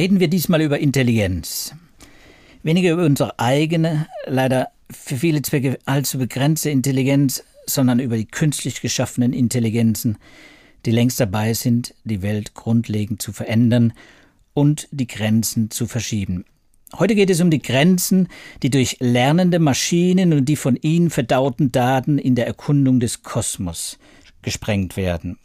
Reden wir diesmal über Intelligenz. Weniger über unsere eigene, leider für viele Zwecke allzu begrenzte Intelligenz, sondern über die künstlich geschaffenen Intelligenzen, die längst dabei sind, die Welt grundlegend zu verändern und die Grenzen zu verschieben. Heute geht es um die Grenzen, die durch lernende Maschinen und die von ihnen verdauten Daten in der Erkundung des Kosmos gesprengt werden.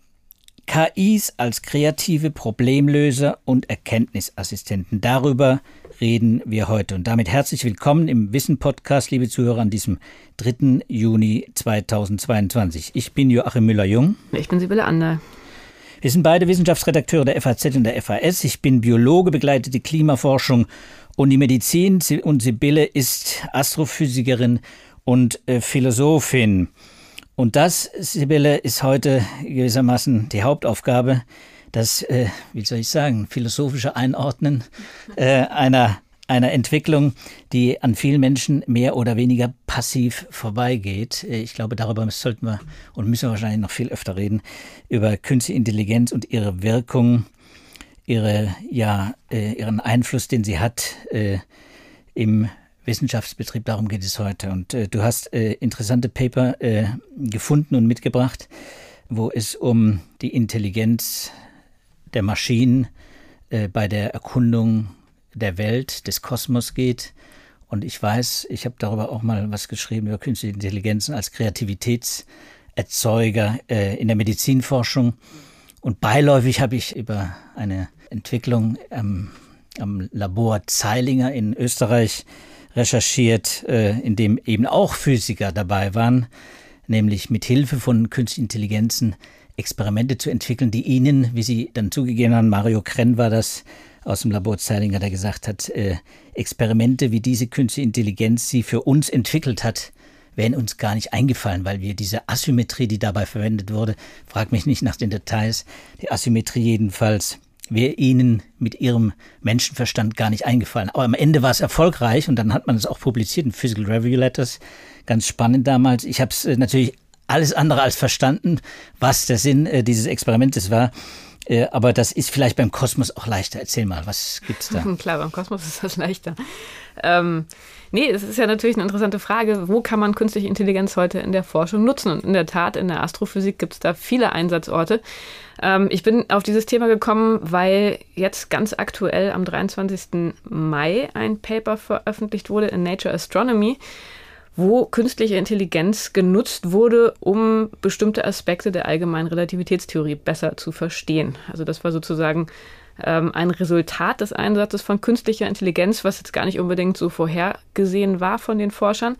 KIs als kreative Problemlöser und Erkenntnisassistenten. Darüber reden wir heute. Und damit herzlich willkommen im Wissen-Podcast, liebe Zuhörer, an diesem 3. Juni 2022. Ich bin Joachim Müller-Jung. Ich bin Sibylle Ander. Wir sind beide Wissenschaftsredakteure der FAZ und der FAS. Ich bin Biologe, begleite die Klimaforschung und die Medizin. Und Sibylle ist Astrophysikerin und äh, Philosophin. Und das, Sibylle, ist heute gewissermaßen die Hauptaufgabe, das, äh, wie soll ich sagen, philosophische Einordnen äh, einer, einer Entwicklung, die an vielen Menschen mehr oder weniger passiv vorbeigeht. Äh, ich glaube, darüber sollten wir und müssen wir wahrscheinlich noch viel öfter reden, über künstliche Intelligenz und ihre Wirkung, ihre, ja, äh, ihren Einfluss, den sie hat äh, im Wissenschaftsbetrieb, darum geht es heute. Und äh, du hast äh, interessante Paper äh, gefunden und mitgebracht, wo es um die Intelligenz der Maschinen äh, bei der Erkundung der Welt, des Kosmos geht. Und ich weiß, ich habe darüber auch mal was geschrieben über künstliche Intelligenzen als Kreativitätserzeuger äh, in der Medizinforschung. Und beiläufig habe ich über eine Entwicklung am, am Labor Zeilinger in Österreich recherchiert, äh, in dem eben auch Physiker dabei waren, nämlich mit Hilfe von künstlichen Intelligenzen Experimente zu entwickeln, die ihnen, wie sie dann zugegeben haben, Mario Krenn war das aus dem Labor Zeilinger, der gesagt hat, äh, Experimente, wie diese künstliche Intelligenz sie für uns entwickelt hat, wären uns gar nicht eingefallen, weil wir diese Asymmetrie, die dabei verwendet wurde, frag mich nicht nach den Details, die Asymmetrie jedenfalls wäre ihnen mit ihrem Menschenverstand gar nicht eingefallen. Aber am Ende war es erfolgreich und dann hat man es auch publiziert in Physical Review Letters. Ganz spannend damals. Ich habe es äh, natürlich alles andere als verstanden, was der Sinn äh, dieses Experimentes war. Äh, aber das ist vielleicht beim Kosmos auch leichter. Erzähl mal, was gibt's da? Klar, beim Kosmos ist das leichter. Ähm, nee, es ist ja natürlich eine interessante Frage. Wo kann man künstliche Intelligenz heute in der Forschung nutzen? Und in der Tat, in der Astrophysik gibt es da viele Einsatzorte. Ähm, ich bin auf dieses Thema gekommen, weil jetzt ganz aktuell am 23. Mai ein Paper veröffentlicht wurde in Nature Astronomy wo künstliche Intelligenz genutzt wurde, um bestimmte Aspekte der allgemeinen Relativitätstheorie besser zu verstehen. Also das war sozusagen ähm, ein Resultat des Einsatzes von künstlicher Intelligenz, was jetzt gar nicht unbedingt so vorhergesehen war von den Forschern.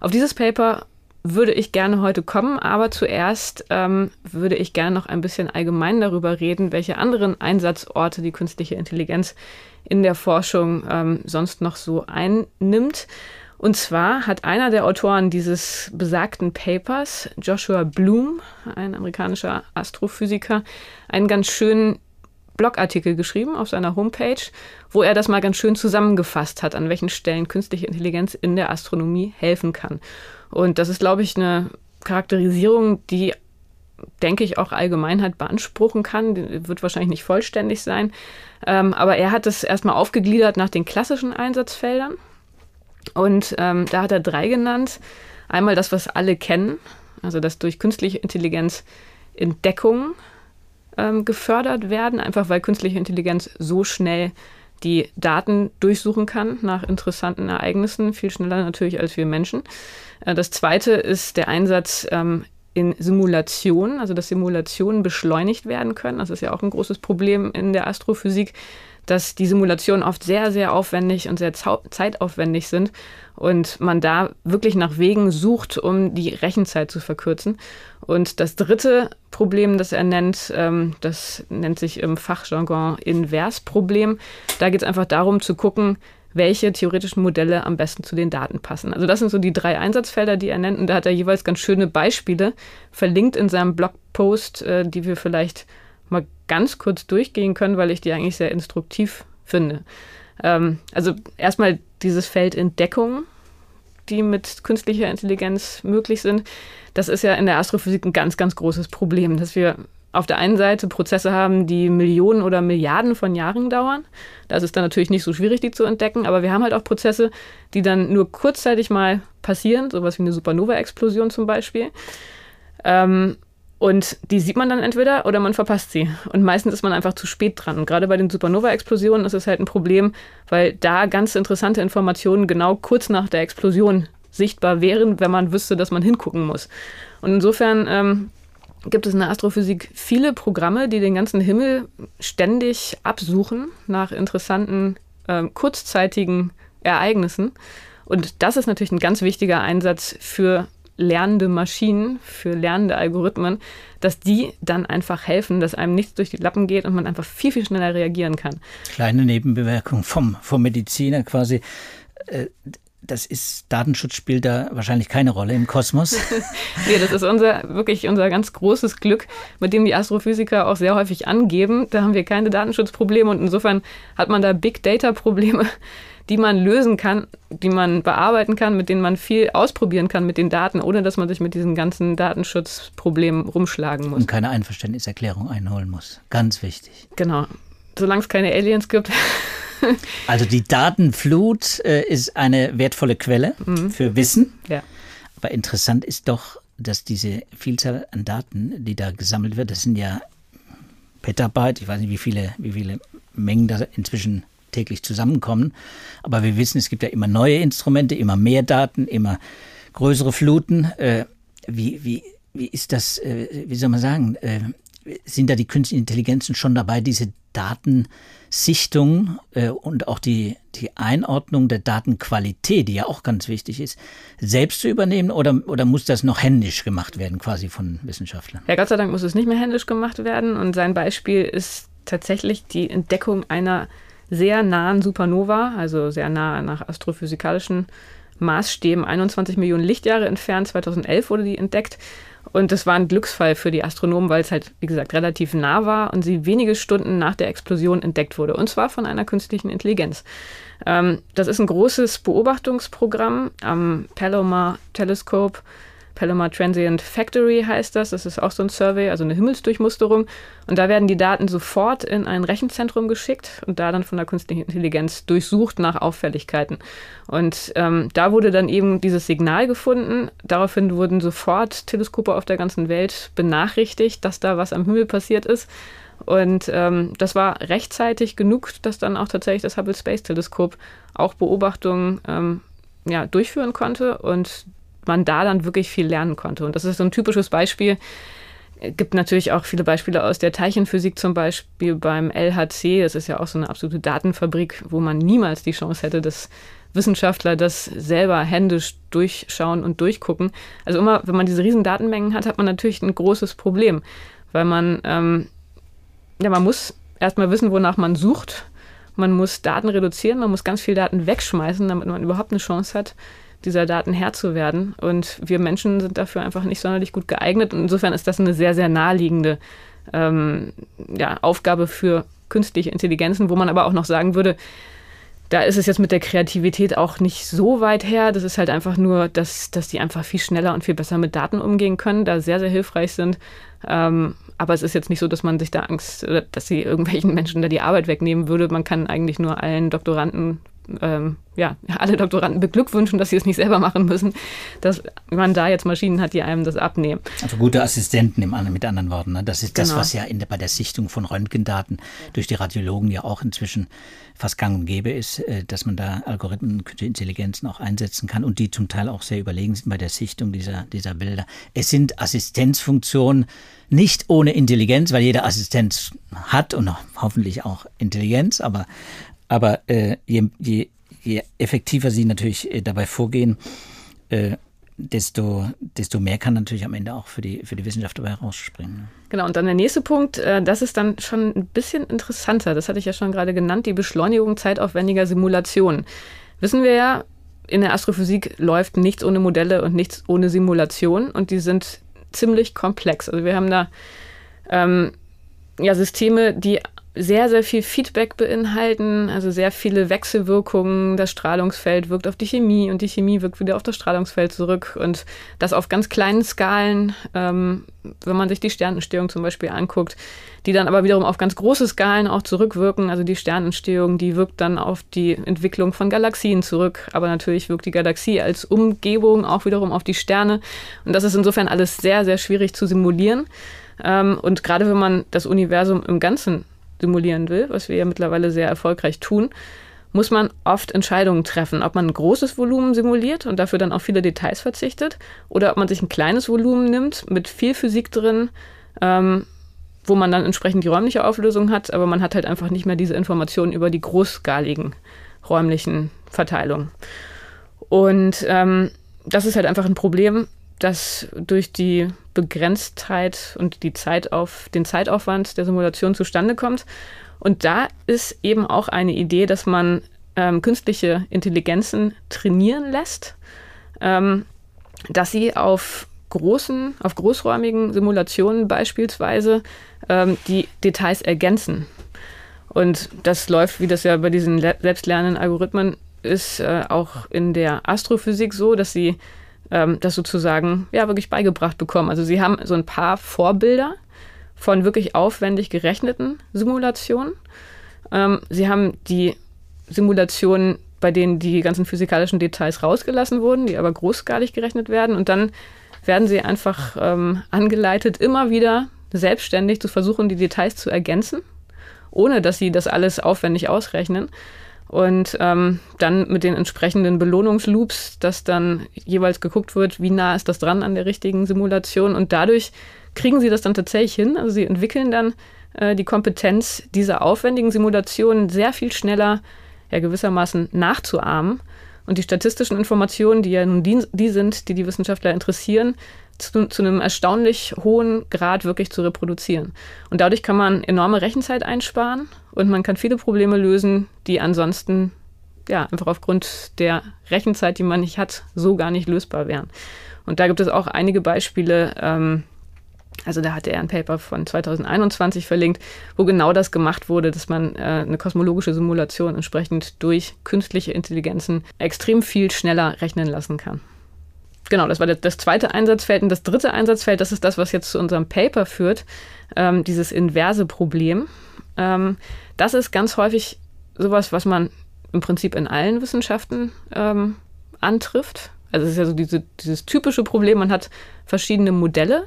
Auf dieses Paper würde ich gerne heute kommen, aber zuerst ähm, würde ich gerne noch ein bisschen allgemein darüber reden, welche anderen Einsatzorte die künstliche Intelligenz in der Forschung ähm, sonst noch so einnimmt. Und zwar hat einer der Autoren dieses besagten Papers, Joshua Bloom, ein amerikanischer Astrophysiker, einen ganz schönen Blogartikel geschrieben auf seiner Homepage, wo er das mal ganz schön zusammengefasst hat, an welchen Stellen künstliche Intelligenz in der Astronomie helfen kann. Und das ist, glaube ich, eine Charakterisierung, die, denke ich, auch Allgemeinheit beanspruchen kann. Die wird wahrscheinlich nicht vollständig sein. Ähm, aber er hat es erstmal aufgegliedert nach den klassischen Einsatzfeldern. Und ähm, da hat er drei genannt. Einmal das, was alle kennen, also dass durch künstliche Intelligenz Entdeckungen ähm, gefördert werden, einfach weil künstliche Intelligenz so schnell die Daten durchsuchen kann nach interessanten Ereignissen, viel schneller natürlich als wir Menschen. Äh, das zweite ist der Einsatz ähm, in Simulationen, also dass Simulationen beschleunigt werden können. Das ist ja auch ein großes Problem in der Astrophysik, dass die Simulationen oft sehr, sehr aufwendig und sehr zeitaufwendig sind und man da wirklich nach Wegen sucht, um die Rechenzeit zu verkürzen. Und das dritte Problem, das er nennt, ähm, das nennt sich im Fachjargon Inversproblem. Da geht es einfach darum zu gucken, welche theoretischen Modelle am besten zu den Daten passen. Also das sind so die drei Einsatzfelder, die er nennt. Und da hat er jeweils ganz schöne Beispiele verlinkt in seinem Blogpost, äh, die wir vielleicht mal ganz kurz durchgehen können, weil ich die eigentlich sehr instruktiv finde. Ähm, also erstmal dieses Feld Entdeckung, die mit künstlicher Intelligenz möglich sind. Das ist ja in der Astrophysik ein ganz, ganz großes Problem, dass wir auf der einen Seite Prozesse haben, die Millionen oder Milliarden von Jahren dauern. Da ist dann natürlich nicht so schwierig, die zu entdecken. Aber wir haben halt auch Prozesse, die dann nur kurzzeitig mal passieren, sowas wie eine Supernova-Explosion zum Beispiel. Ähm, und die sieht man dann entweder oder man verpasst sie. Und meistens ist man einfach zu spät dran. Und gerade bei den Supernova-Explosionen ist es halt ein Problem, weil da ganz interessante Informationen genau kurz nach der Explosion sichtbar wären, wenn man wüsste, dass man hingucken muss. Und insofern ähm, gibt es in der Astrophysik viele Programme, die den ganzen Himmel ständig absuchen nach interessanten, äh, kurzzeitigen Ereignissen. Und das ist natürlich ein ganz wichtiger Einsatz für lernende Maschinen, für lernende Algorithmen, dass die dann einfach helfen, dass einem nichts durch die Lappen geht und man einfach viel, viel schneller reagieren kann. Kleine Nebenbemerkung vom, vom Mediziner quasi. Äh, das ist, Datenschutz spielt da wahrscheinlich keine Rolle im Kosmos. nee, das ist unser, wirklich unser ganz großes Glück, mit dem die Astrophysiker auch sehr häufig angeben. Da haben wir keine Datenschutzprobleme und insofern hat man da Big Data Probleme, die man lösen kann, die man bearbeiten kann, mit denen man viel ausprobieren kann mit den Daten, ohne dass man sich mit diesen ganzen Datenschutzproblemen rumschlagen muss. Und keine Einverständniserklärung einholen muss. Ganz wichtig. Genau. Solange es keine Aliens gibt. Also die Datenflut äh, ist eine wertvolle Quelle mhm. für Wissen. Ja. Aber interessant ist doch, dass diese Vielzahl an Daten, die da gesammelt wird, das sind ja Petabyte, ich weiß nicht, wie viele, wie viele Mengen da inzwischen täglich zusammenkommen. Aber wir wissen, es gibt ja immer neue Instrumente, immer mehr Daten, immer größere Fluten. Äh, wie, wie, wie ist das, äh, wie soll man sagen, äh, sind da die künstlichen Intelligenzen schon dabei, diese Datensichtung und auch die, die Einordnung der Datenqualität, die ja auch ganz wichtig ist, selbst zu übernehmen oder, oder muss das noch händisch gemacht werden, quasi von Wissenschaftlern? Ja, Gott sei Dank muss es nicht mehr händisch gemacht werden und sein Beispiel ist tatsächlich die Entdeckung einer sehr nahen Supernova, also sehr nah nach astrophysikalischen Maßstäben, 21 Millionen Lichtjahre entfernt. 2011 wurde die entdeckt. Und das war ein Glücksfall für die Astronomen, weil es halt, wie gesagt, relativ nah war und sie wenige Stunden nach der Explosion entdeckt wurde. Und zwar von einer künstlichen Intelligenz. Ähm, das ist ein großes Beobachtungsprogramm am Palomar Telescope Palomar Transient Factory heißt das. Das ist auch so ein Survey, also eine Himmelsdurchmusterung. Und da werden die Daten sofort in ein Rechenzentrum geschickt und da dann von der künstlichen Intelligenz durchsucht nach Auffälligkeiten. Und ähm, da wurde dann eben dieses Signal gefunden. Daraufhin wurden sofort Teleskope auf der ganzen Welt benachrichtigt, dass da was am Himmel passiert ist. Und ähm, das war rechtzeitig genug, dass dann auch tatsächlich das Hubble Space Teleskop auch Beobachtungen ähm, ja, durchführen konnte. Und man da dann wirklich viel lernen konnte. Und das ist so ein typisches Beispiel. Es gibt natürlich auch viele Beispiele aus der Teilchenphysik, zum Beispiel beim LHC. Das ist ja auch so eine absolute Datenfabrik, wo man niemals die Chance hätte, dass Wissenschaftler das selber händisch durchschauen und durchgucken. Also immer, wenn man diese riesen Datenmengen hat, hat man natürlich ein großes Problem, weil man, ähm, ja, man muss erstmal wissen, wonach man sucht. Man muss Daten reduzieren, man muss ganz viel Daten wegschmeißen, damit man überhaupt eine Chance hat, dieser Daten Herr zu werden. Und wir Menschen sind dafür einfach nicht sonderlich gut geeignet. Und insofern ist das eine sehr, sehr naheliegende ähm, ja, Aufgabe für künstliche Intelligenzen, wo man aber auch noch sagen würde, da ist es jetzt mit der Kreativität auch nicht so weit her. Das ist halt einfach nur, dass, dass die einfach viel schneller und viel besser mit Daten umgehen können, da sehr, sehr hilfreich sind. Ähm, aber es ist jetzt nicht so, dass man sich da Angst, dass sie irgendwelchen Menschen da die Arbeit wegnehmen würde. Man kann eigentlich nur allen Doktoranden ähm, ja, alle Doktoranden beglückwünschen, dass sie es nicht selber machen müssen, dass man da jetzt Maschinen hat, die einem das abnehmen. Also gute Assistenten im, mit anderen Worten. Ne? Das ist das, genau. was ja in, bei der Sichtung von Röntgendaten durch die Radiologen ja auch inzwischen fast gang und gäbe ist, äh, dass man da Algorithmen künstliche Intelligenzen auch einsetzen kann und die zum Teil auch sehr überlegen sind bei der Sichtung dieser, dieser Bilder. Es sind Assistenzfunktionen, nicht ohne Intelligenz, weil jeder Assistenz hat und hoffentlich auch Intelligenz, aber aber äh, je, je, je, effektiver sie natürlich äh, dabei vorgehen, äh, desto, desto mehr kann natürlich am Ende auch für die, für die Wissenschaft dabei herausspringen. Genau, und dann der nächste Punkt, äh, das ist dann schon ein bisschen interessanter, das hatte ich ja schon gerade genannt, die Beschleunigung zeitaufwendiger Simulationen. Wissen wir ja, in der Astrophysik läuft nichts ohne Modelle und nichts ohne Simulation und die sind ziemlich komplex. Also wir haben da ähm, ja, Systeme, die sehr, sehr viel Feedback beinhalten, also sehr viele Wechselwirkungen. Das Strahlungsfeld wirkt auf die Chemie und die Chemie wirkt wieder auf das Strahlungsfeld zurück und das auf ganz kleinen Skalen, ähm, wenn man sich die Sternentstehung zum Beispiel anguckt, die dann aber wiederum auf ganz große Skalen auch zurückwirken. Also die Sternentstehung, die wirkt dann auf die Entwicklung von Galaxien zurück, aber natürlich wirkt die Galaxie als Umgebung auch wiederum auf die Sterne und das ist insofern alles sehr, sehr schwierig zu simulieren. Ähm, und gerade wenn man das Universum im Ganzen simulieren will, was wir ja mittlerweile sehr erfolgreich tun, muss man oft Entscheidungen treffen, ob man ein großes Volumen simuliert und dafür dann auf viele Details verzichtet oder ob man sich ein kleines Volumen nimmt mit viel Physik drin, ähm, wo man dann entsprechend die räumliche Auflösung hat, aber man hat halt einfach nicht mehr diese Informationen über die großskaligen räumlichen Verteilungen. Und ähm, das ist halt einfach ein Problem, das durch die Begrenztheit und die Zeit auf, den Zeitaufwand der Simulation zustande kommt. Und da ist eben auch eine Idee, dass man ähm, künstliche Intelligenzen trainieren lässt, ähm, dass sie auf großen, auf großräumigen Simulationen beispielsweise ähm, die Details ergänzen. Und das läuft, wie das ja bei diesen selbstlernenden Algorithmen ist, äh, auch in der Astrophysik so, dass sie ähm, das sozusagen ja wirklich beigebracht bekommen. Also sie haben so ein paar Vorbilder von wirklich aufwendig gerechneten Simulationen. Ähm, sie haben die Simulationen, bei denen die ganzen physikalischen Details rausgelassen wurden, die aber großskalig gerechnet werden. Und dann werden sie einfach ähm, angeleitet, immer wieder selbstständig zu versuchen, die Details zu ergänzen, ohne dass sie das alles aufwendig ausrechnen und ähm, dann mit den entsprechenden Belohnungsloops, dass dann jeweils geguckt wird, wie nah ist das dran an der richtigen Simulation und dadurch kriegen sie das dann tatsächlich hin. Also sie entwickeln dann äh, die Kompetenz, diese aufwendigen Simulationen sehr viel schneller, ja gewissermaßen nachzuahmen und die statistischen Informationen, die ja nun die, die sind, die die Wissenschaftler interessieren, zu, zu, einem erstaunlich hohen Grad wirklich zu reproduzieren. Und dadurch kann man enorme Rechenzeit einsparen und man kann viele Probleme lösen, die ansonsten ja einfach aufgrund der Rechenzeit, die man nicht hat, so gar nicht lösbar wären. Und da gibt es auch einige Beispiele. Ähm, also da hat er ein Paper von 2021 verlinkt, wo genau das gemacht wurde, dass man äh, eine kosmologische Simulation entsprechend durch künstliche Intelligenzen extrem viel schneller rechnen lassen kann. Genau, das war das zweite Einsatzfeld. Und das dritte Einsatzfeld, das ist das, was jetzt zu unserem Paper führt, ähm, dieses inverse Problem. Ähm, das ist ganz häufig sowas, was man im Prinzip in allen Wissenschaften ähm, antrifft. Also es ist ja so diese, dieses typische Problem, man hat verschiedene Modelle,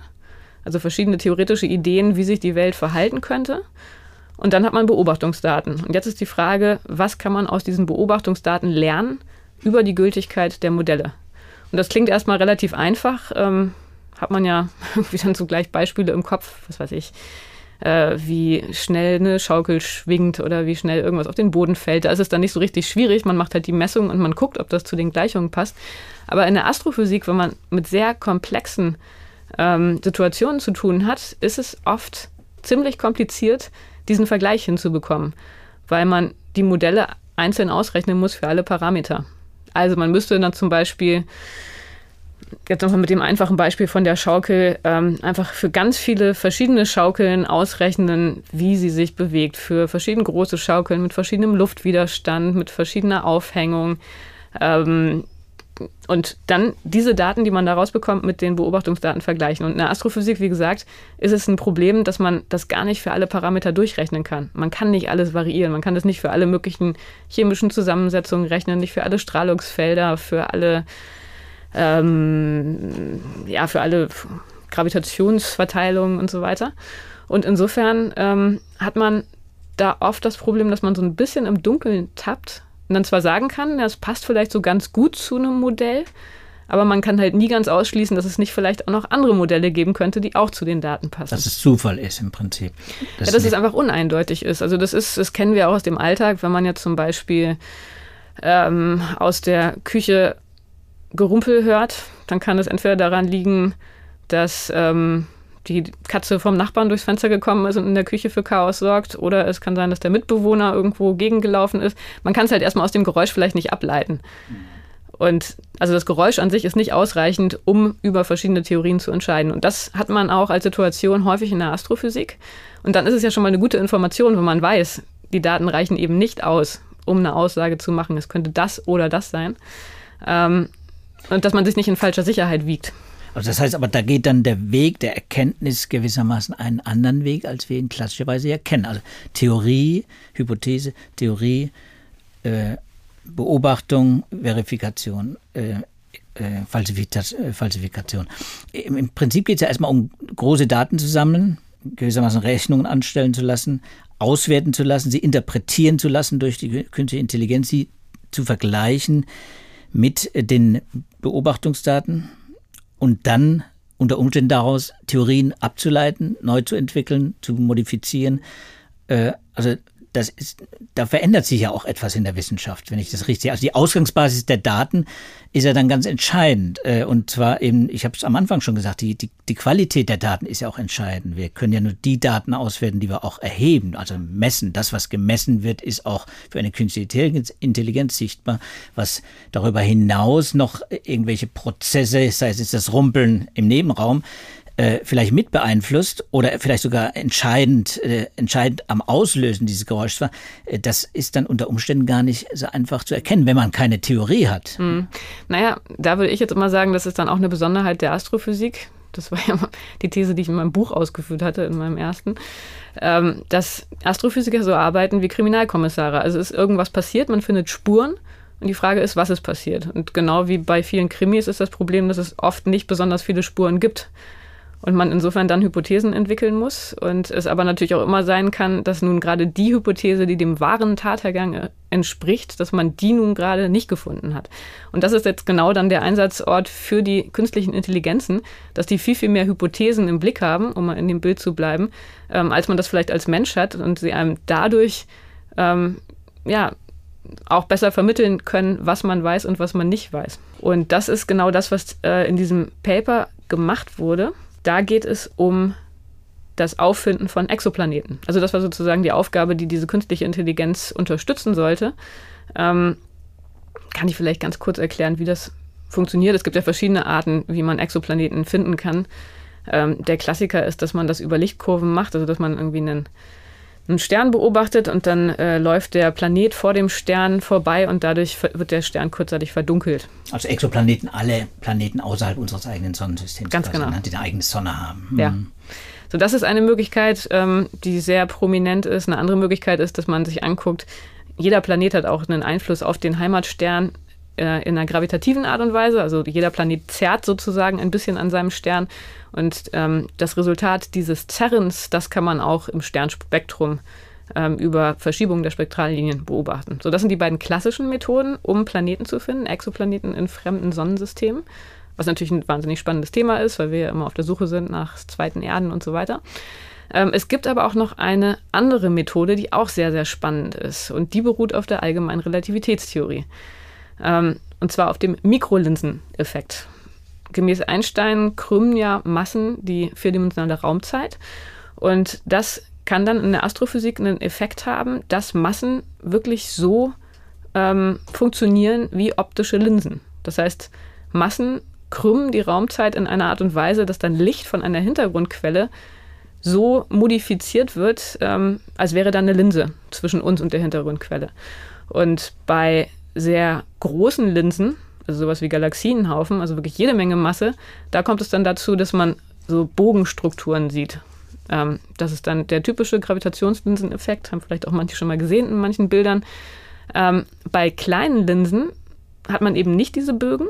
also verschiedene theoretische Ideen, wie sich die Welt verhalten könnte. Und dann hat man Beobachtungsdaten. Und jetzt ist die Frage, was kann man aus diesen Beobachtungsdaten lernen über die Gültigkeit der Modelle? Und das klingt erstmal relativ einfach. Ähm, hat man ja irgendwie dann zugleich Beispiele im Kopf, was weiß ich, äh, wie schnell eine Schaukel schwingt oder wie schnell irgendwas auf den Boden fällt. Da ist es dann nicht so richtig schwierig. Man macht halt die Messung und man guckt, ob das zu den Gleichungen passt. Aber in der Astrophysik, wenn man mit sehr komplexen ähm, Situationen zu tun hat, ist es oft ziemlich kompliziert, diesen Vergleich hinzubekommen, weil man die Modelle einzeln ausrechnen muss für alle Parameter. Also man müsste dann zum Beispiel jetzt nochmal mit dem einfachen Beispiel von der Schaukel, ähm, einfach für ganz viele verschiedene Schaukeln ausrechnen, wie sie sich bewegt. Für verschiedene große Schaukeln mit verschiedenem Luftwiderstand, mit verschiedener Aufhängung. Ähm, und dann diese Daten, die man daraus bekommt, mit den Beobachtungsdaten vergleichen. Und in der Astrophysik, wie gesagt, ist es ein Problem, dass man das gar nicht für alle Parameter durchrechnen kann. Man kann nicht alles variieren. Man kann das nicht für alle möglichen chemischen Zusammensetzungen rechnen, nicht für alle Strahlungsfelder, für alle ähm, ja, für alle Gravitationsverteilungen und so weiter. Und insofern ähm, hat man da oft das Problem, dass man so ein bisschen im Dunkeln tappt dann zwar sagen kann, das passt vielleicht so ganz gut zu einem Modell, aber man kann halt nie ganz ausschließen, dass es nicht vielleicht auch noch andere Modelle geben könnte, die auch zu den Daten passen. Dass es Zufall ist im Prinzip. Das ja, dass es einfach uneindeutig ist. Also das ist, das kennen wir auch aus dem Alltag, wenn man jetzt zum Beispiel ähm, aus der Küche Gerumpel hört, dann kann es entweder daran liegen, dass ähm, die Katze vom Nachbarn durchs Fenster gekommen ist und in der Küche für Chaos sorgt, oder es kann sein, dass der Mitbewohner irgendwo gegengelaufen ist. Man kann es halt erstmal aus dem Geräusch vielleicht nicht ableiten. Und also das Geräusch an sich ist nicht ausreichend, um über verschiedene Theorien zu entscheiden. Und das hat man auch als Situation häufig in der Astrophysik. Und dann ist es ja schon mal eine gute Information, wenn man weiß, die Daten reichen eben nicht aus, um eine Aussage zu machen, es könnte das oder das sein. Ähm, und dass man sich nicht in falscher Sicherheit wiegt. Also das heißt aber, da geht dann der Weg der Erkenntnis gewissermaßen einen anderen Weg, als wir ihn klassischerweise ja kennen. Also Theorie, Hypothese, Theorie, äh, Beobachtung, Verifikation, äh, äh, Falsifikation. Im, Im, Prinzip geht es ja erstmal um große Daten zu sammeln, gewissermaßen Rechnungen anstellen zu lassen, auswerten zu lassen, sie interpretieren zu lassen durch die künstliche Intelligenz, sie zu vergleichen mit den Beobachtungsdaten und dann unter Umständen daraus Theorien abzuleiten, neu zu entwickeln, zu modifizieren. Äh, also das ist, da verändert sich ja auch etwas in der Wissenschaft, wenn ich das richtig sehe. Also die Ausgangsbasis der Daten ist ja dann ganz entscheidend. Äh, und zwar eben, ich habe es am Anfang schon gesagt, die, die, die Qualität der Daten ist ja auch entscheidend. Wir können ja nur die Daten auswerten, die wir auch erheben, also messen. Das, was gemessen wird, ist auch für eine künstliche Intelligenz sichtbar. Was darüber hinaus noch irgendwelche Prozesse, sei es das Rumpeln im Nebenraum, äh, vielleicht mit beeinflusst oder vielleicht sogar entscheidend, äh, entscheidend am Auslösen dieses Geräuschs war, äh, das ist dann unter Umständen gar nicht so einfach zu erkennen, wenn man keine Theorie hat. Hm. Naja, da würde ich jetzt immer sagen, das ist dann auch eine Besonderheit der Astrophysik. Das war ja die These, die ich in meinem Buch ausgeführt hatte, in meinem ersten, ähm, dass Astrophysiker so arbeiten wie Kriminalkommissare. Also ist irgendwas passiert, man findet Spuren und die Frage ist, was ist passiert? Und genau wie bei vielen Krimis ist das Problem, dass es oft nicht besonders viele Spuren gibt und man insofern dann Hypothesen entwickeln muss und es aber natürlich auch immer sein kann, dass nun gerade die Hypothese, die dem wahren Tathergang äh, entspricht, dass man die nun gerade nicht gefunden hat. Und das ist jetzt genau dann der Einsatzort für die künstlichen Intelligenzen, dass die viel, viel mehr Hypothesen im Blick haben, um mal in dem Bild zu bleiben, ähm, als man das vielleicht als Mensch hat und sie einem dadurch ähm, ja, auch besser vermitteln können, was man weiß und was man nicht weiß. Und das ist genau das, was äh, in diesem Paper gemacht wurde. Da geht es um das Auffinden von Exoplaneten. Also das war sozusagen die Aufgabe, die diese künstliche Intelligenz unterstützen sollte. Ähm, kann ich vielleicht ganz kurz erklären, wie das funktioniert. Es gibt ja verschiedene Arten, wie man Exoplaneten finden kann. Ähm, der Klassiker ist, dass man das über Lichtkurven macht, also dass man irgendwie einen einen Stern beobachtet und dann äh, läuft der Planet vor dem Stern vorbei und dadurch wird der Stern kurzzeitig verdunkelt. Also Exoplaneten, alle Planeten außerhalb unseres eigenen Sonnensystems, Ganz quasi, genau. Ne, die eine eigene Sonne haben. Mhm. Ja. So, das ist eine Möglichkeit, ähm, die sehr prominent ist. Eine andere Möglichkeit ist, dass man sich anguckt, jeder Planet hat auch einen Einfluss auf den Heimatstern äh, in einer gravitativen Art und Weise. Also jeder Planet zerrt sozusagen ein bisschen an seinem Stern. Und ähm, das Resultat dieses Zerrens, das kann man auch im Sternspektrum ähm, über Verschiebungen der Spektrallinien beobachten. So, das sind die beiden klassischen Methoden, um Planeten zu finden, Exoplaneten in fremden Sonnensystemen. Was natürlich ein wahnsinnig spannendes Thema ist, weil wir ja immer auf der Suche sind nach zweiten Erden und so weiter. Ähm, es gibt aber auch noch eine andere Methode, die auch sehr, sehr spannend ist. Und die beruht auf der allgemeinen Relativitätstheorie. Ähm, und zwar auf dem Mikrolinseneffekt. Gemäß Einstein krümmen ja Massen die vierdimensionale Raumzeit. Und das kann dann in der Astrophysik einen Effekt haben, dass Massen wirklich so ähm, funktionieren wie optische Linsen. Das heißt, Massen krümmen die Raumzeit in einer Art und Weise, dass dann Licht von einer Hintergrundquelle so modifiziert wird, ähm, als wäre da eine Linse zwischen uns und der Hintergrundquelle. Und bei sehr großen Linsen, also sowas wie Galaxienhaufen, also wirklich jede Menge Masse, da kommt es dann dazu, dass man so Bogenstrukturen sieht. Ähm, das ist dann der typische Gravitationslinseneffekt, haben vielleicht auch manche schon mal gesehen in manchen Bildern. Ähm, bei kleinen Linsen hat man eben nicht diese Bögen.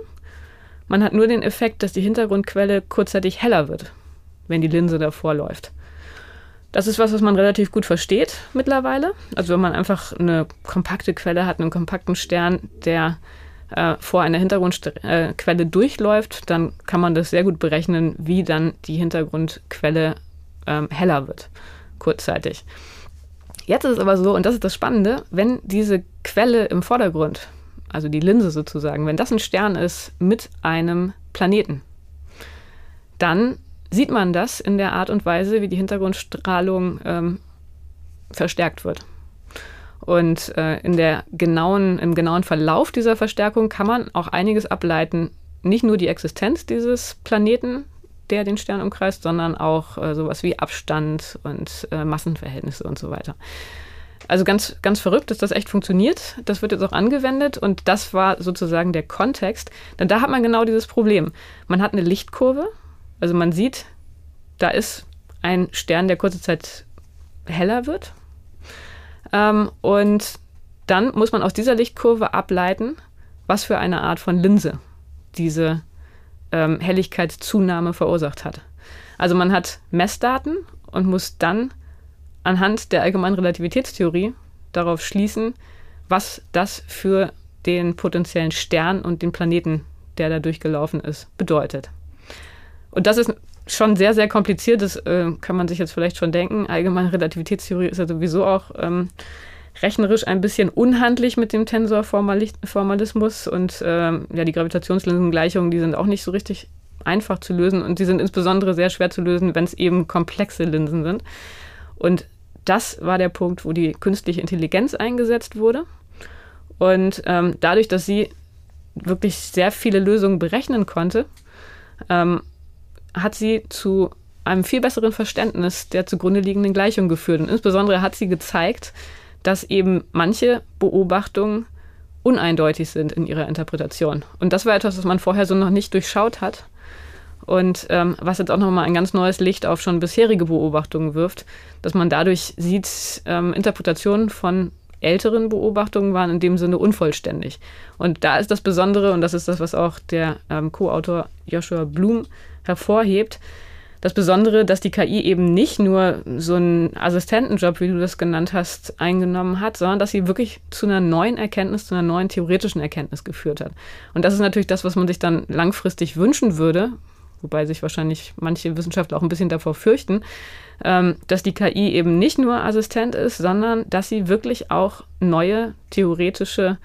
Man hat nur den Effekt, dass die Hintergrundquelle kurzzeitig heller wird, wenn die Linse davor läuft. Das ist was, was man relativ gut versteht mittlerweile. Also wenn man einfach eine kompakte Quelle hat, einen kompakten Stern, der äh, vor einer Hintergrundquelle äh, durchläuft, dann kann man das sehr gut berechnen, wie dann die Hintergrundquelle ähm, heller wird, kurzzeitig. Jetzt ist es aber so, und das ist das Spannende, wenn diese Quelle im Vordergrund, also die Linse sozusagen, wenn das ein Stern ist mit einem Planeten, dann sieht man das in der Art und Weise, wie die Hintergrundstrahlung ähm, verstärkt wird. Und äh, in der genauen, im genauen Verlauf dieser Verstärkung kann man auch einiges ableiten. Nicht nur die Existenz dieses Planeten, der den Stern umkreist, sondern auch äh, sowas wie Abstand und äh, Massenverhältnisse und so weiter. Also ganz, ganz verrückt, dass das echt funktioniert. Das wird jetzt auch angewendet und das war sozusagen der Kontext. Denn da hat man genau dieses Problem. Man hat eine Lichtkurve, also man sieht, da ist ein Stern, der kurze Zeit heller wird. Ähm, und dann muss man aus dieser Lichtkurve ableiten, was für eine Art von Linse diese ähm, Helligkeitszunahme verursacht hat. Also man hat Messdaten und muss dann anhand der allgemeinen Relativitätstheorie darauf schließen, was das für den potenziellen Stern und den Planeten, der da durchgelaufen ist, bedeutet. Und das ist schon sehr, sehr kompliziert. Das äh, kann man sich jetzt vielleicht schon denken. Allgemeine Relativitätstheorie ist ja sowieso auch ähm, rechnerisch ein bisschen unhandlich mit dem Tensorformalismus. Und ähm, ja, die Gravitationslinsengleichungen, die sind auch nicht so richtig einfach zu lösen. Und die sind insbesondere sehr schwer zu lösen, wenn es eben komplexe Linsen sind. Und das war der Punkt, wo die künstliche Intelligenz eingesetzt wurde. Und ähm, dadurch, dass sie wirklich sehr viele Lösungen berechnen konnte, ähm, hat sie zu einem viel besseren Verständnis der zugrunde liegenden Gleichung geführt. Und insbesondere hat sie gezeigt, dass eben manche Beobachtungen uneindeutig sind in ihrer Interpretation. Und das war etwas, was man vorher so noch nicht durchschaut hat und ähm, was jetzt auch nochmal ein ganz neues Licht auf schon bisherige Beobachtungen wirft, dass man dadurch sieht, ähm, Interpretationen von älteren Beobachtungen waren in dem Sinne unvollständig. Und da ist das Besondere, und das ist das, was auch der ähm, Co-Autor Joshua Blum hervorhebt, das Besondere, dass die KI eben nicht nur so einen Assistentenjob, wie du das genannt hast, eingenommen hat, sondern dass sie wirklich zu einer neuen Erkenntnis, zu einer neuen theoretischen Erkenntnis geführt hat. Und das ist natürlich das, was man sich dann langfristig wünschen würde, wobei sich wahrscheinlich manche Wissenschaftler auch ein bisschen davor fürchten, ähm, dass die KI eben nicht nur Assistent ist, sondern dass sie wirklich auch neue theoretische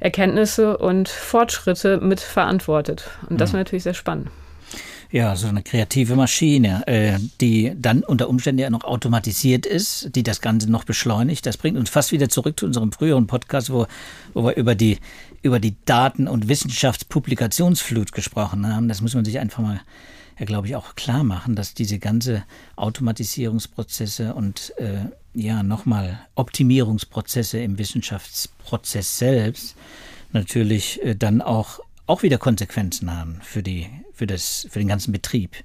Erkenntnisse und Fortschritte mit verantwortet. Und das mhm. wäre natürlich sehr spannend. Ja, so eine kreative Maschine, äh, die dann unter Umständen ja noch automatisiert ist, die das Ganze noch beschleunigt. Das bringt uns fast wieder zurück zu unserem früheren Podcast, wo, wo wir über die, über die Daten- und Wissenschaftspublikationsflut gesprochen haben. Das muss man sich einfach mal, ja, glaube ich, auch klar machen, dass diese ganze Automatisierungsprozesse und äh, ja, nochmal Optimierungsprozesse im Wissenschaftsprozess selbst natürlich äh, dann auch auch wieder Konsequenzen haben für die für das für den ganzen Betrieb.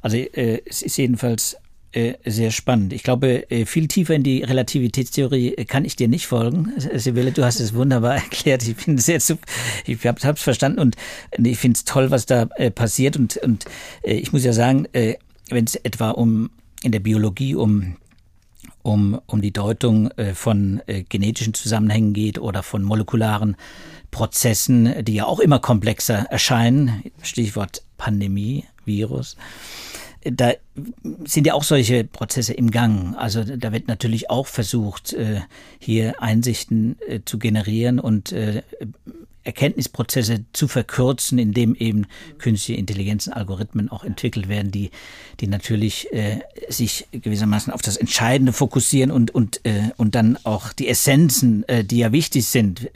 Also äh, es ist jedenfalls äh, sehr spannend. Ich glaube, äh, viel tiefer in die Relativitätstheorie äh, kann ich dir nicht folgen. Sibylle, du hast es wunderbar erklärt. Ich es sehr, ich habe es verstanden und ich finde es toll, was da äh, passiert. Und, und äh, ich muss ja sagen, äh, wenn es etwa um in der Biologie um um, um die Deutung äh, von äh, genetischen Zusammenhängen geht oder von molekularen Prozessen, die ja auch immer komplexer erscheinen. Stichwort Pandemie, Virus. Da sind ja auch solche Prozesse im Gang. Also da wird natürlich auch versucht, äh, hier Einsichten äh, zu generieren und äh, Erkenntnisprozesse zu verkürzen, indem eben künstliche Intelligenzen, Algorithmen auch entwickelt werden, die, die natürlich äh, sich gewissermaßen auf das Entscheidende fokussieren und, und, äh, und dann auch die Essenzen, äh, die ja wichtig sind,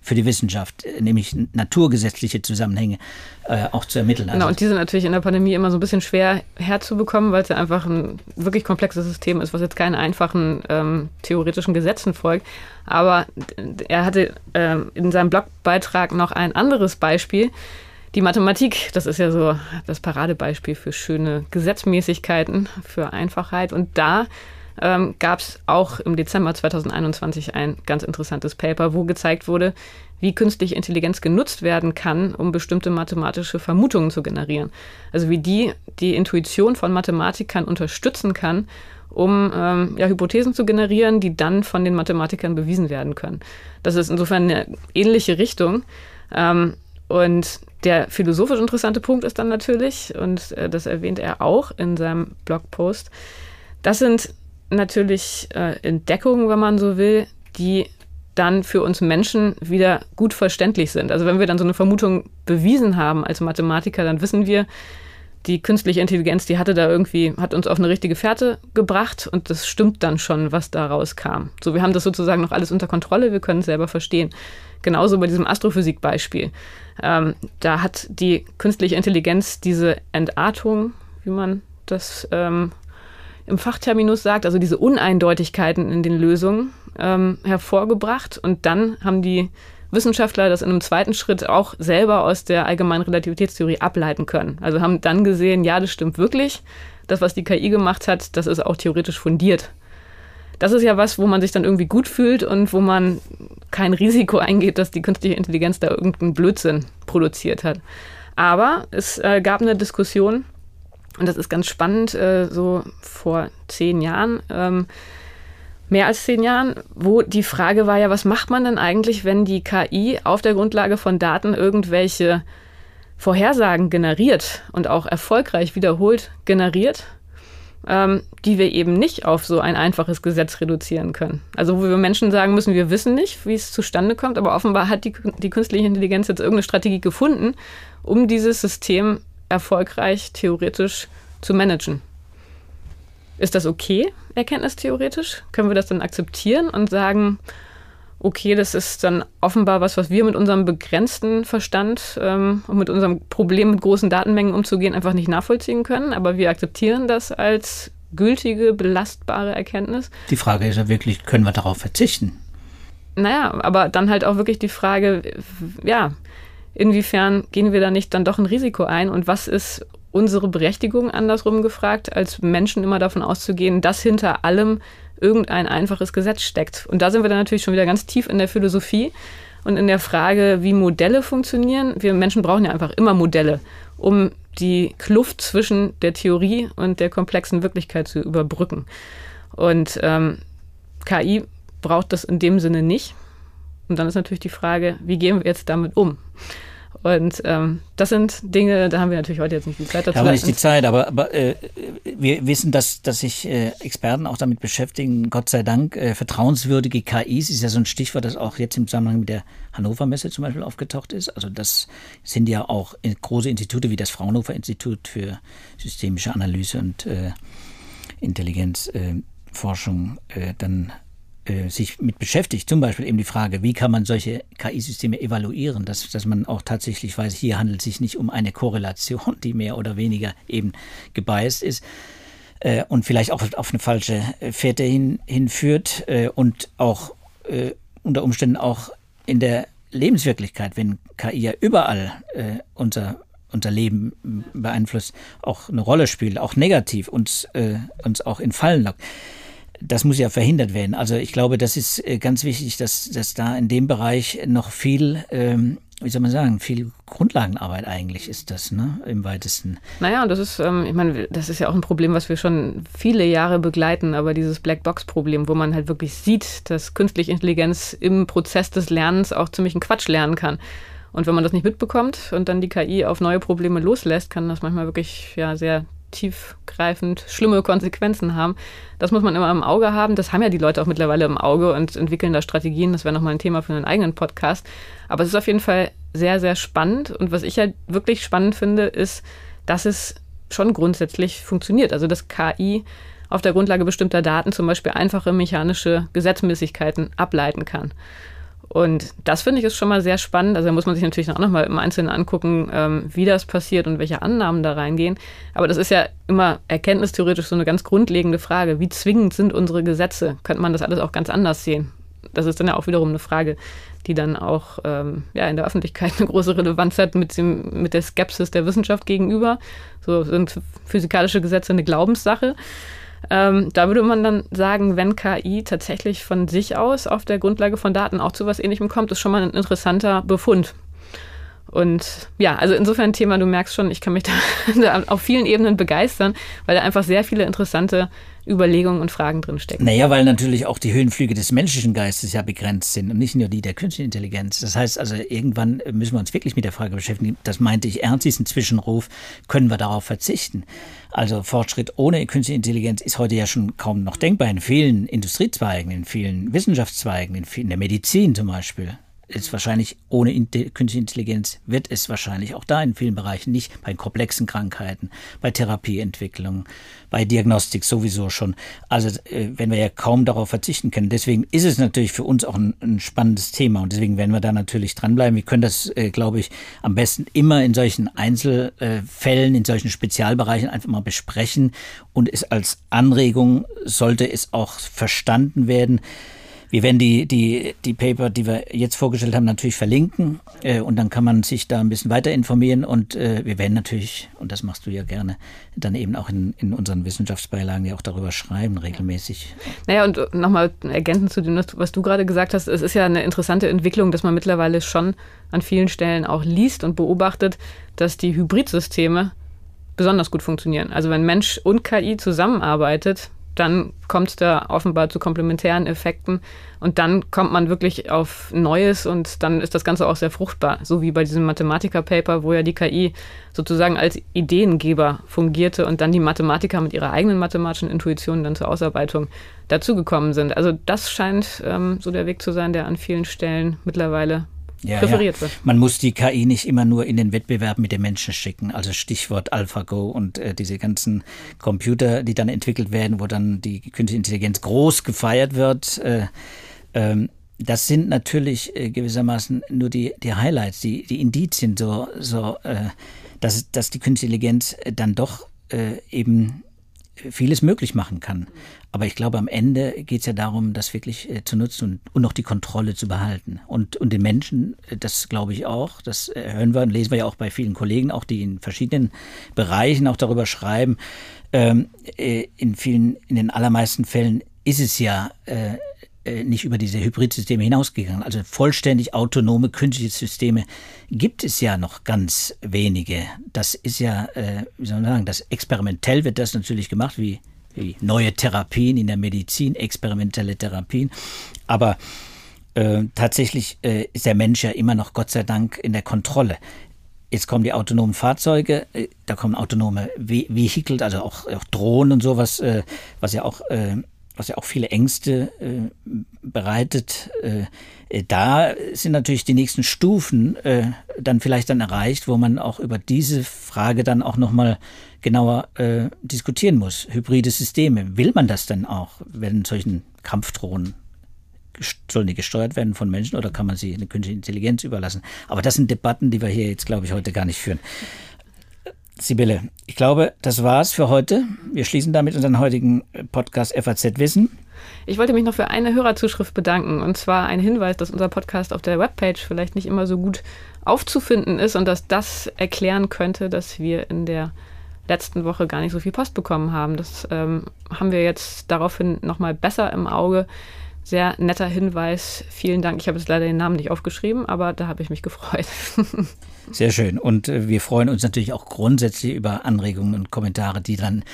für die Wissenschaft, nämlich naturgesetzliche Zusammenhänge äh, auch zu ermitteln. Also genau, und die sind natürlich in der Pandemie immer so ein bisschen schwer herzubekommen, weil es ja einfach ein wirklich komplexes System ist, was jetzt keinen einfachen ähm, theoretischen Gesetzen folgt. Aber er hatte ähm, in seinem Blogbeitrag noch ein anderes Beispiel. Die Mathematik, das ist ja so das Paradebeispiel für schöne Gesetzmäßigkeiten, für Einfachheit. Und da ähm, gab es auch im Dezember 2021 ein ganz interessantes Paper, wo gezeigt wurde, wie künstliche Intelligenz genutzt werden kann, um bestimmte mathematische Vermutungen zu generieren. Also wie die die Intuition von Mathematikern unterstützen kann, um ähm, ja, Hypothesen zu generieren, die dann von den Mathematikern bewiesen werden können. Das ist insofern eine ähnliche Richtung. Ähm, und der philosophisch interessante Punkt ist dann natürlich, und äh, das erwähnt er auch in seinem Blogpost, das sind natürlich äh, Entdeckungen, wenn man so will, die dann für uns Menschen wieder gut verständlich sind. Also wenn wir dann so eine Vermutung bewiesen haben als Mathematiker, dann wissen wir, die künstliche Intelligenz, die hatte da irgendwie, hat uns auf eine richtige Fährte gebracht und das stimmt dann schon, was da rauskam. So, wir haben das sozusagen noch alles unter Kontrolle, wir können es selber verstehen. Genauso bei diesem Astrophysik-Beispiel. Ähm, da hat die künstliche Intelligenz diese Entartung, wie man das ähm, im Fachterminus sagt, also diese Uneindeutigkeiten in den Lösungen ähm, hervorgebracht. Und dann haben die Wissenschaftler das in einem zweiten Schritt auch selber aus der allgemeinen Relativitätstheorie ableiten können. Also haben dann gesehen, ja, das stimmt wirklich. Das, was die KI gemacht hat, das ist auch theoretisch fundiert. Das ist ja was, wo man sich dann irgendwie gut fühlt und wo man kein Risiko eingeht, dass die künstliche Intelligenz da irgendeinen Blödsinn produziert hat. Aber es äh, gab eine Diskussion, und das ist ganz spannend, äh, so vor zehn Jahren, ähm, mehr als zehn Jahren, wo die Frage war ja, was macht man denn eigentlich, wenn die KI auf der Grundlage von Daten irgendwelche Vorhersagen generiert und auch erfolgreich wiederholt generiert, ähm, die wir eben nicht auf so ein einfaches Gesetz reduzieren können. Also wo wir Menschen sagen müssen, wir wissen nicht, wie es zustande kommt, aber offenbar hat die, die künstliche Intelligenz jetzt irgendeine Strategie gefunden, um dieses System erfolgreich theoretisch zu managen. Ist das okay, erkenntnistheoretisch? Können wir das dann akzeptieren und sagen, okay, das ist dann offenbar was, was wir mit unserem begrenzten Verstand ähm, und mit unserem Problem, mit großen Datenmengen umzugehen, einfach nicht nachvollziehen können, aber wir akzeptieren das als gültige, belastbare Erkenntnis. Die Frage ist ja wirklich, können wir darauf verzichten? Naja, aber dann halt auch wirklich die Frage, ja, inwiefern gehen wir da nicht dann doch ein Risiko ein und was ist unsere Berechtigung, andersrum gefragt, als Menschen immer davon auszugehen, dass hinter allem irgendein einfaches Gesetz steckt. Und da sind wir dann natürlich schon wieder ganz tief in der Philosophie und in der Frage, wie Modelle funktionieren. Wir Menschen brauchen ja einfach immer Modelle, um die Kluft zwischen der Theorie und der komplexen Wirklichkeit zu überbrücken. Und ähm, KI braucht das in dem Sinne nicht. Und dann ist natürlich die Frage, wie gehen wir jetzt damit um? Und ähm, das sind Dinge, da haben wir natürlich heute jetzt nicht die Zeit dazu. Da haben wir nicht die Zeit, aber, aber äh, wir wissen, dass, dass sich äh, Experten auch damit beschäftigen, Gott sei Dank, äh, vertrauenswürdige KIs ist ja so ein Stichwort, das auch jetzt im Zusammenhang mit der Hannover Messe zum Beispiel aufgetaucht ist. Also das sind ja auch große Institute wie das Fraunhofer Institut für systemische Analyse und äh, Intelligenzforschung äh, dann äh, sich mit beschäftigt, zum Beispiel eben die Frage, wie kann man solche KI-Systeme evaluieren, dass, dass man auch tatsächlich weiß, hier handelt es sich nicht um eine Korrelation, die mehr oder weniger eben gebeißt ist äh, und vielleicht auch auf eine falsche äh, Fährte hin, hinführt äh, und auch äh, unter Umständen auch in der Lebenswirklichkeit, wenn KI ja überall äh, unser unser Leben beeinflusst, auch eine Rolle spielt, auch negativ uns, uns auch in Fallen lockt das muss ja verhindert werden. Also ich glaube, das ist äh, ganz wichtig, dass, dass da in dem Bereich noch viel, ähm, wie soll man sagen, viel Grundlagenarbeit eigentlich ist das, ne, im weitesten. Naja, und das ist, ähm, ich meine, das ist ja auch ein Problem, was wir schon viele Jahre begleiten, aber dieses Blackbox-Problem, wo man halt wirklich sieht, dass künstliche Intelligenz im Prozess des Lernens auch ziemlich einen Quatsch lernen kann. Und wenn man das nicht mitbekommt und dann die KI auf neue Probleme loslässt, kann das manchmal wirklich ja sehr tiefgreifend schlimme Konsequenzen haben. Das muss man immer im Auge haben. Das haben ja die Leute auch mittlerweile im Auge und entwickeln da Strategien. Das wäre nochmal ein Thema für einen eigenen Podcast. Aber es ist auf jeden Fall sehr, sehr spannend. Und was ich halt wirklich spannend finde, ist, dass es schon grundsätzlich funktioniert. Also dass KI auf der Grundlage bestimmter Daten zum Beispiel einfache mechanische Gesetzmäßigkeiten ableiten kann. Und das finde ich ist schon mal sehr spannend. Also da muss man sich natürlich auch nochmal im Einzelnen angucken, ähm, wie das passiert und welche Annahmen da reingehen. Aber das ist ja immer erkenntnistheoretisch so eine ganz grundlegende Frage. Wie zwingend sind unsere Gesetze? Könnte man das alles auch ganz anders sehen? Das ist dann ja auch wiederum eine Frage, die dann auch ähm, ja, in der Öffentlichkeit eine große Relevanz hat mit, dem, mit der Skepsis der Wissenschaft gegenüber. So sind physikalische Gesetze eine Glaubenssache. Ähm, da würde man dann sagen, wenn KI tatsächlich von sich aus auf der Grundlage von Daten auch zu was Ähnlichem kommt, ist schon mal ein interessanter Befund. Und ja, also insofern Thema, du merkst schon, ich kann mich da auf vielen Ebenen begeistern, weil da einfach sehr viele interessante Überlegungen und Fragen drinstecken. Naja, weil natürlich auch die Höhenflüge des menschlichen Geistes ja begrenzt sind und nicht nur die der künstlichen Intelligenz. Das heißt also, irgendwann müssen wir uns wirklich mit der Frage beschäftigen, das meinte ich ernst, diesen Zwischenruf, können wir darauf verzichten? Also Fortschritt ohne künstliche Intelligenz ist heute ja schon kaum noch denkbar in vielen Industriezweigen, in vielen Wissenschaftszweigen, in, vielen, in der Medizin zum Beispiel ist wahrscheinlich ohne künstliche Intelligenz wird es wahrscheinlich auch da in vielen Bereichen nicht bei komplexen Krankheiten, bei Therapieentwicklung, bei Diagnostik sowieso schon. Also äh, wenn wir ja kaum darauf verzichten können. Deswegen ist es natürlich für uns auch ein, ein spannendes Thema und deswegen werden wir da natürlich dranbleiben. Wir können das, äh, glaube ich, am besten immer in solchen Einzelfällen, in solchen Spezialbereichen einfach mal besprechen und es als Anregung sollte es auch verstanden werden wir werden die, die, die Paper, die wir jetzt vorgestellt haben, natürlich verlinken äh, und dann kann man sich da ein bisschen weiter informieren und äh, wir werden natürlich, und das machst du ja gerne, dann eben auch in, in unseren Wissenschaftsbeilagen ja auch darüber schreiben, regelmäßig. Naja, und nochmal ergänzend zu dem, was du gerade gesagt hast, es ist ja eine interessante Entwicklung, dass man mittlerweile schon an vielen Stellen auch liest und beobachtet, dass die Hybridsysteme besonders gut funktionieren. Also wenn Mensch und KI zusammenarbeitet, dann kommt es da offenbar zu komplementären Effekten und dann kommt man wirklich auf Neues und dann ist das Ganze auch sehr fruchtbar, so wie bei diesem Mathematiker-Paper, wo ja die KI sozusagen als Ideengeber fungierte und dann die Mathematiker mit ihrer eigenen mathematischen Intuition dann zur Ausarbeitung dazugekommen sind. Also das scheint ähm, so der Weg zu sein, der an vielen Stellen mittlerweile ja, präferiert ja. wird. Man muss die KI nicht immer nur in den Wettbewerb mit den Menschen schicken. Also Stichwort AlphaGo und äh, diese ganzen Computer, die dann entwickelt werden, wo dann die künstliche Intelligenz groß gefeiert wird. Äh, ähm, das sind natürlich äh, gewissermaßen nur die, die Highlights, die, die Indizien, so, so äh, dass, dass die künstliche Intelligenz dann doch äh, eben vieles möglich machen kann. Aber ich glaube, am Ende geht es ja darum, das wirklich äh, zu nutzen und, noch die Kontrolle zu behalten. Und, und den Menschen, äh, das glaube ich auch, das äh, hören wir und lesen wir ja auch bei vielen Kollegen, auch die in verschiedenen Bereichen auch darüber schreiben. Ähm, äh, in vielen, in den allermeisten Fällen ist es ja äh, nicht über diese Hybridsysteme hinausgegangen. Also vollständig autonome künstliche Systeme gibt es ja noch ganz wenige. Das ist ja, äh, wie soll man sagen, das experimentell wird das natürlich gemacht, wie, wie neue Therapien in der Medizin, experimentelle Therapien. Aber äh, tatsächlich äh, ist der Mensch ja immer noch Gott sei Dank in der Kontrolle. Jetzt kommen die autonomen Fahrzeuge, äh, da kommen autonome Vehikel, also auch, auch Drohnen und sowas, äh, was ja auch was ja auch viele Ängste äh, bereitet. Äh, äh, da sind natürlich die nächsten Stufen äh, dann vielleicht dann erreicht, wo man auch über diese Frage dann auch nochmal genauer äh, diskutieren muss. Hybride Systeme, will man das denn auch, wenn solchen Kampfdrohnen sollen die gesteuert werden von Menschen oder kann man sie eine künstliche Intelligenz überlassen? Aber das sind Debatten, die wir hier jetzt, glaube ich, heute gar nicht führen. Sibylle, ich glaube, das war's für heute. Wir schließen damit unseren heutigen Podcast FAZ Wissen. Ich wollte mich noch für eine Hörerzuschrift bedanken und zwar ein Hinweis, dass unser Podcast auf der Webpage vielleicht nicht immer so gut aufzufinden ist und dass das erklären könnte, dass wir in der letzten Woche gar nicht so viel Post bekommen haben. Das ähm, haben wir jetzt daraufhin nochmal besser im Auge. Sehr netter Hinweis. Vielen Dank. Ich habe jetzt leider den Namen nicht aufgeschrieben, aber da habe ich mich gefreut. Sehr schön. Und äh, wir freuen uns natürlich auch grundsätzlich über Anregungen und Kommentare, die dann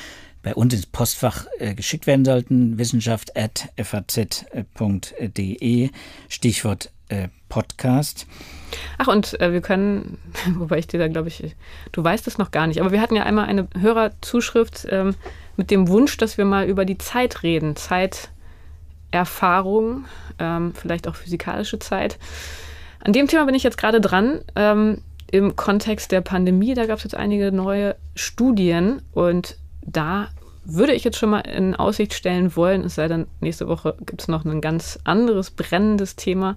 bei uns ins Postfach äh, geschickt werden sollten. Wissenschaft.faz.de, Stichwort äh, Podcast. Ach, und äh, wir können, wobei ich dir da glaube ich, du weißt es noch gar nicht, aber wir hatten ja einmal eine Hörerzuschrift ähm, mit dem Wunsch, dass wir mal über die Zeit reden. Zeiterfahrung, ähm, vielleicht auch physikalische Zeit. An dem Thema bin ich jetzt gerade dran. Ähm, im Kontext der Pandemie, da gab es jetzt einige neue Studien und da würde ich jetzt schon mal in Aussicht stellen wollen, es sei denn, nächste Woche gibt es noch ein ganz anderes brennendes Thema.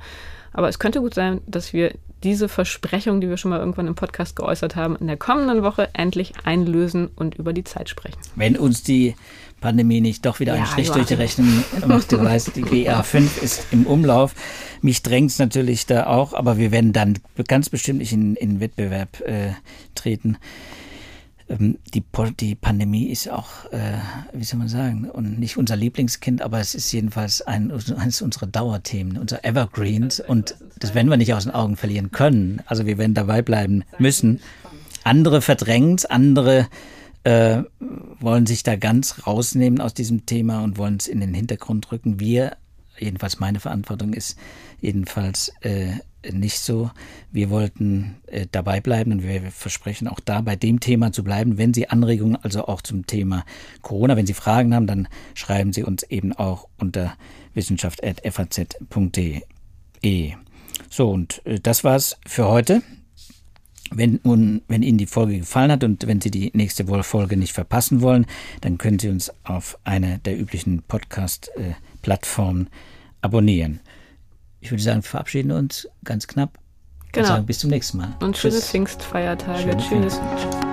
Aber es könnte gut sein, dass wir diese Versprechung, die wir schon mal irgendwann im Podcast geäußert haben, in der kommenden Woche endlich einlösen und über die Zeit sprechen. Wenn uns die Pandemie nicht doch wieder einen Strich durch die Rechnung macht. Du weißt, die GA5 ist im Umlauf. Mich drängt es natürlich da auch, aber wir werden dann ganz bestimmt nicht in, in Wettbewerb äh, treten. Ähm, die, die Pandemie ist auch, äh, wie soll man sagen, und nicht unser Lieblingskind, aber es ist jedenfalls ein, eines unserer Dauerthemen, unser Evergreens und das werden wir nicht aus den Augen verlieren können. Also wir werden dabei bleiben müssen. Andere verdrängt, andere äh, wollen sich da ganz rausnehmen aus diesem Thema und wollen es in den Hintergrund rücken. Wir, jedenfalls meine Verantwortung ist jedenfalls äh, nicht so. Wir wollten äh, dabei bleiben und wir versprechen auch da bei dem Thema zu bleiben. Wenn Sie Anregungen also auch zum Thema Corona, wenn Sie Fragen haben, dann schreiben Sie uns eben auch unter wissenschaft.faz.de. So, und äh, das war's für heute. Wenn, und, wenn Ihnen die Folge gefallen hat und wenn Sie die nächste Folge nicht verpassen wollen, dann können Sie uns auf einer der üblichen Podcast-Plattformen abonnieren. Ich würde sagen, wir verabschieden uns ganz knapp. Genau. Und sagen bis zum nächsten Mal. Und schöne Pfingstfeiertage. Schöne Tschüss. Pfingst.